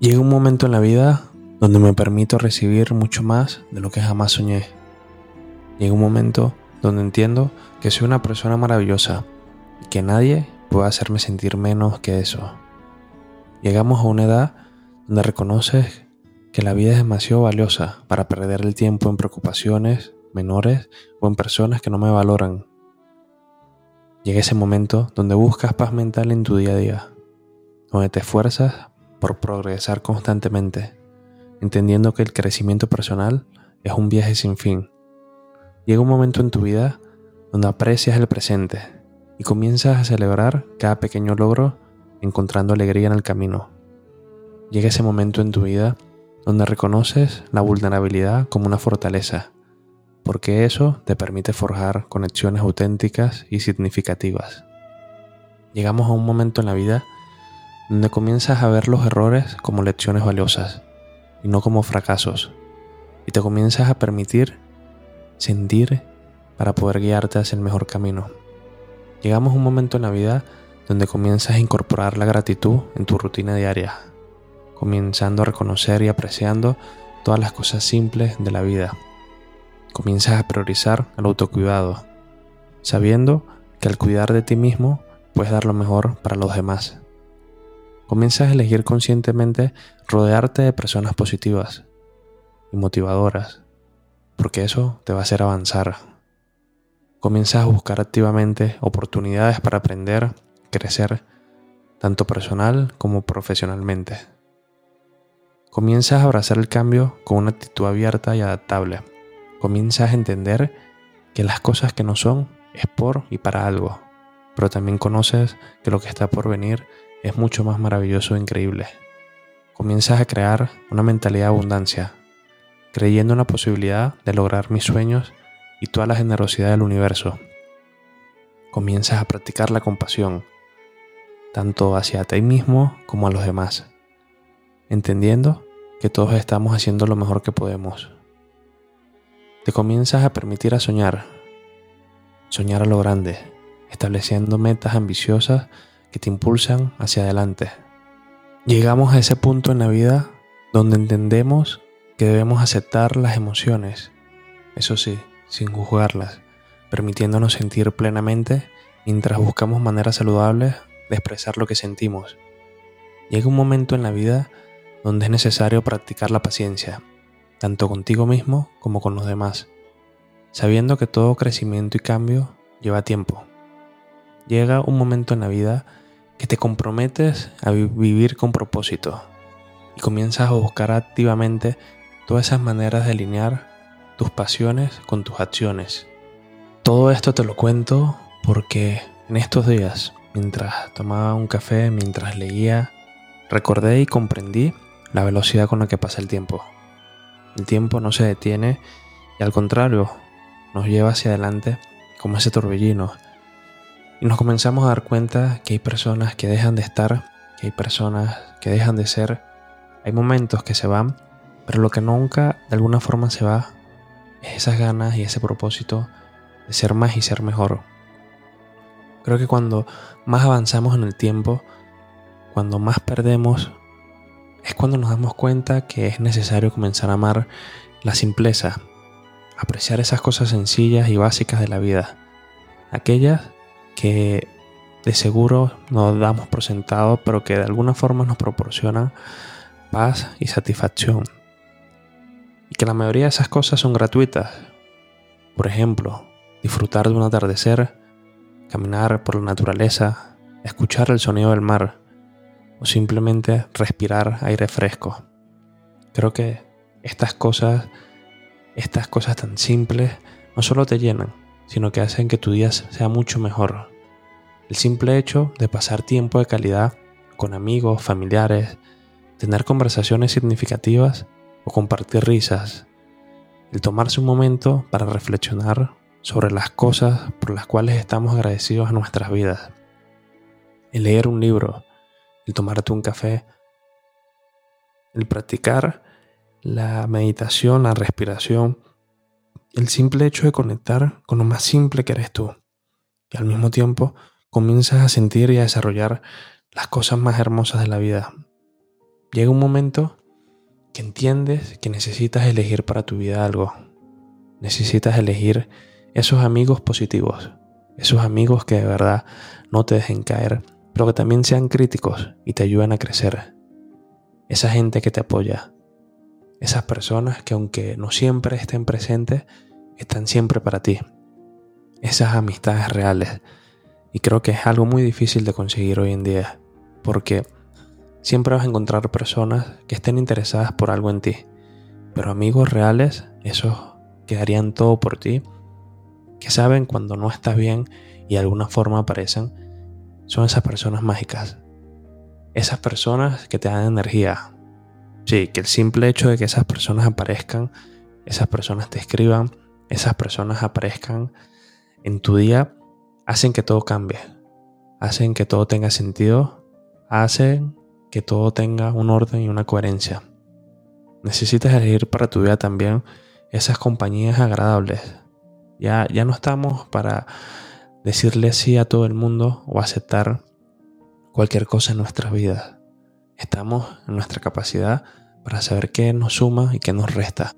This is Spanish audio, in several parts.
Llega un momento en la vida donde me permito recibir mucho más de lo que jamás soñé. Llega un momento donde entiendo que soy una persona maravillosa y que nadie puede hacerme sentir menos que eso. Llegamos a una edad donde reconoces que la vida es demasiado valiosa para perder el tiempo en preocupaciones menores o en personas que no me valoran. Llega ese momento donde buscas paz mental en tu día a día, donde te esfuerzas por progresar constantemente, entendiendo que el crecimiento personal es un viaje sin fin. Llega un momento en tu vida donde aprecias el presente y comienzas a celebrar cada pequeño logro encontrando alegría en el camino. Llega ese momento en tu vida donde reconoces la vulnerabilidad como una fortaleza, porque eso te permite forjar conexiones auténticas y significativas. Llegamos a un momento en la vida donde comienzas a ver los errores como lecciones valiosas y no como fracasos, y te comienzas a permitir sentir para poder guiarte hacia el mejor camino. Llegamos a un momento en la vida donde comienzas a incorporar la gratitud en tu rutina diaria, comenzando a reconocer y apreciando todas las cosas simples de la vida. Comienzas a priorizar el autocuidado, sabiendo que al cuidar de ti mismo puedes dar lo mejor para los demás. Comienzas a elegir conscientemente rodearte de personas positivas y motivadoras, porque eso te va a hacer avanzar. Comienzas a buscar activamente oportunidades para aprender, crecer, tanto personal como profesionalmente. Comienzas a abrazar el cambio con una actitud abierta y adaptable. Comienzas a entender que las cosas que no son es por y para algo, pero también conoces que lo que está por venir es mucho más maravilloso e increíble. Comienzas a crear una mentalidad de abundancia, creyendo en la posibilidad de lograr mis sueños y toda la generosidad del universo. Comienzas a practicar la compasión, tanto hacia ti mismo como a los demás, entendiendo que todos estamos haciendo lo mejor que podemos. Te comienzas a permitir a soñar, soñar a lo grande, estableciendo metas ambiciosas que te impulsan hacia adelante. Llegamos a ese punto en la vida donde entendemos que debemos aceptar las emociones, eso sí, sin juzgarlas, permitiéndonos sentir plenamente mientras buscamos maneras saludables de expresar lo que sentimos. Llega un momento en la vida donde es necesario practicar la paciencia, tanto contigo mismo como con los demás, sabiendo que todo crecimiento y cambio lleva tiempo. Llega un momento en la vida que te comprometes a vivir con propósito y comienzas a buscar activamente todas esas maneras de alinear tus pasiones con tus acciones. Todo esto te lo cuento porque en estos días, mientras tomaba un café, mientras leía, recordé y comprendí la velocidad con la que pasa el tiempo. El tiempo no se detiene y al contrario, nos lleva hacia adelante como ese torbellino y nos comenzamos a dar cuenta que hay personas que dejan de estar, que hay personas que dejan de ser. Hay momentos que se van, pero lo que nunca de alguna forma se va es esas ganas y ese propósito de ser más y ser mejor. Creo que cuando más avanzamos en el tiempo, cuando más perdemos, es cuando nos damos cuenta que es necesario comenzar a amar la simpleza, apreciar esas cosas sencillas y básicas de la vida, aquellas que de seguro nos damos por sentado, pero que de alguna forma nos proporcionan paz y satisfacción. Y que la mayoría de esas cosas son gratuitas. Por ejemplo, disfrutar de un atardecer, caminar por la naturaleza, escuchar el sonido del mar o simplemente respirar aire fresco. Creo que estas cosas, estas cosas tan simples, no solo te llenan, sino que hacen que tu día sea mucho mejor. El simple hecho de pasar tiempo de calidad con amigos, familiares, tener conversaciones significativas o compartir risas, el tomarse un momento para reflexionar sobre las cosas por las cuales estamos agradecidos a nuestras vidas, el leer un libro, el tomarte un café, el practicar la meditación, la respiración, el simple hecho de conectar con lo más simple que eres tú. Y al mismo tiempo comienzas a sentir y a desarrollar las cosas más hermosas de la vida. llega un momento que entiendes que necesitas elegir para tu vida algo. Necesitas elegir esos amigos positivos, esos amigos que de verdad no te dejen caer, pero que también sean críticos y te ayuden a crecer. Esa gente que te apoya, esas personas que aunque no siempre estén presentes, están siempre para ti. Esas amistades reales. Y creo que es algo muy difícil de conseguir hoy en día, porque siempre vas a encontrar personas que estén interesadas por algo en ti. Pero amigos reales, esos que harían todo por ti, que saben cuando no estás bien y de alguna forma aparecen, son esas personas mágicas. Esas personas que te dan energía, Sí, que el simple hecho de que esas personas aparezcan, esas personas te escriban, esas personas aparezcan en tu día, hacen que todo cambie, hacen que todo tenga sentido, hacen que todo tenga un orden y una coherencia. Necesitas elegir para tu vida también esas compañías agradables. Ya, ya no estamos para decirle sí a todo el mundo o aceptar cualquier cosa en nuestras vidas. Estamos en nuestra capacidad para saber qué nos suma y qué nos resta.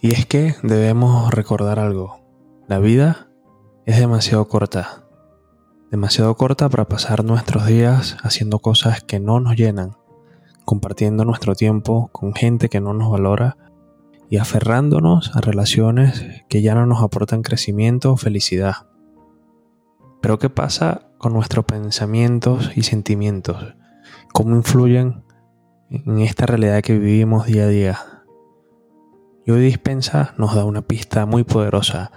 Y es que debemos recordar algo. La vida es demasiado corta. Demasiado corta para pasar nuestros días haciendo cosas que no nos llenan, compartiendo nuestro tiempo con gente que no nos valora y aferrándonos a relaciones que ya no nos aportan crecimiento o felicidad. Pero ¿qué pasa con nuestros pensamientos y sentimientos? cómo influyen en esta realidad que vivimos día a día. Hoy Dispensa nos da una pista muy poderosa.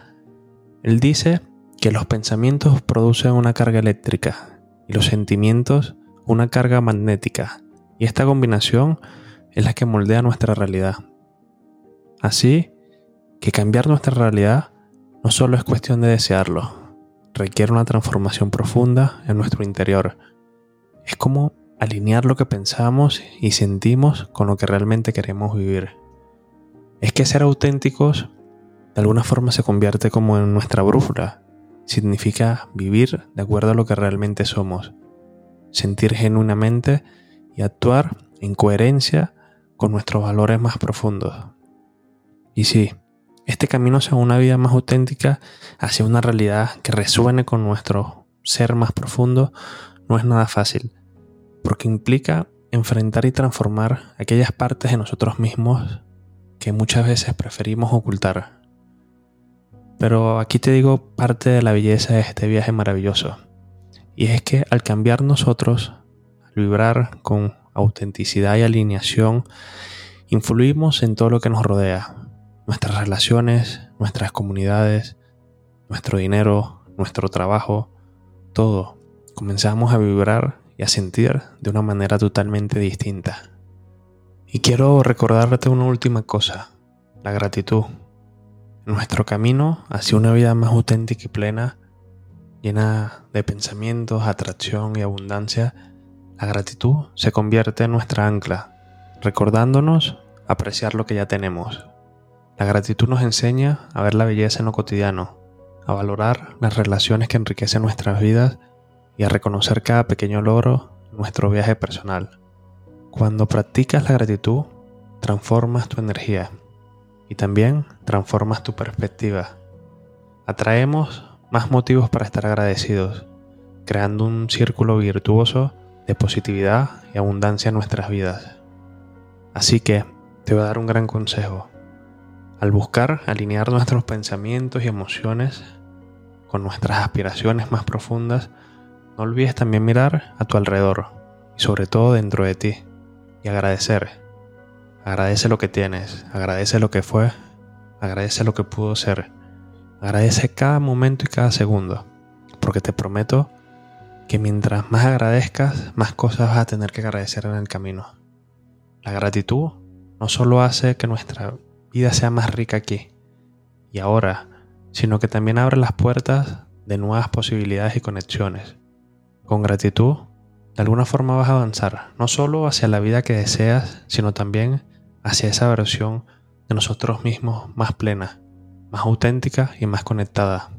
Él dice que los pensamientos producen una carga eléctrica y los sentimientos una carga magnética. Y esta combinación es la que moldea nuestra realidad. Así que cambiar nuestra realidad no solo es cuestión de desearlo, requiere una transformación profunda en nuestro interior. Es como alinear lo que pensamos y sentimos con lo que realmente queremos vivir. Es que ser auténticos de alguna forma se convierte como en nuestra brújula. Significa vivir de acuerdo a lo que realmente somos, sentir genuinamente y actuar en coherencia con nuestros valores más profundos. Y sí, este camino hacia una vida más auténtica, hacia una realidad que resuene con nuestro ser más profundo, no es nada fácil porque implica enfrentar y transformar aquellas partes de nosotros mismos que muchas veces preferimos ocultar. Pero aquí te digo parte de la belleza de este viaje maravilloso. Y es que al cambiar nosotros, al vibrar con autenticidad y alineación, influimos en todo lo que nos rodea. Nuestras relaciones, nuestras comunidades, nuestro dinero, nuestro trabajo, todo. Comenzamos a vibrar y a sentir de una manera totalmente distinta. Y quiero recordarte una última cosa, la gratitud. Nuestro camino hacia una vida más auténtica y plena, llena de pensamientos, atracción y abundancia, la gratitud se convierte en nuestra ancla, recordándonos apreciar lo que ya tenemos. La gratitud nos enseña a ver la belleza en lo cotidiano, a valorar las relaciones que enriquecen nuestras vidas y a reconocer cada pequeño logro en nuestro viaje personal. Cuando practicas la gratitud, transformas tu energía y también transformas tu perspectiva. Atraemos más motivos para estar agradecidos, creando un círculo virtuoso de positividad y abundancia en nuestras vidas. Así que te voy a dar un gran consejo. Al buscar alinear nuestros pensamientos y emociones con nuestras aspiraciones más profundas, no olvides también mirar a tu alrededor y sobre todo dentro de ti y agradecer. Agradece lo que tienes, agradece lo que fue, agradece lo que pudo ser. Agradece cada momento y cada segundo, porque te prometo que mientras más agradezcas, más cosas vas a tener que agradecer en el camino. La gratitud no solo hace que nuestra vida sea más rica aquí y ahora, sino que también abre las puertas de nuevas posibilidades y conexiones. Con gratitud, de alguna forma vas a avanzar, no solo hacia la vida que deseas, sino también hacia esa versión de nosotros mismos más plena, más auténtica y más conectada.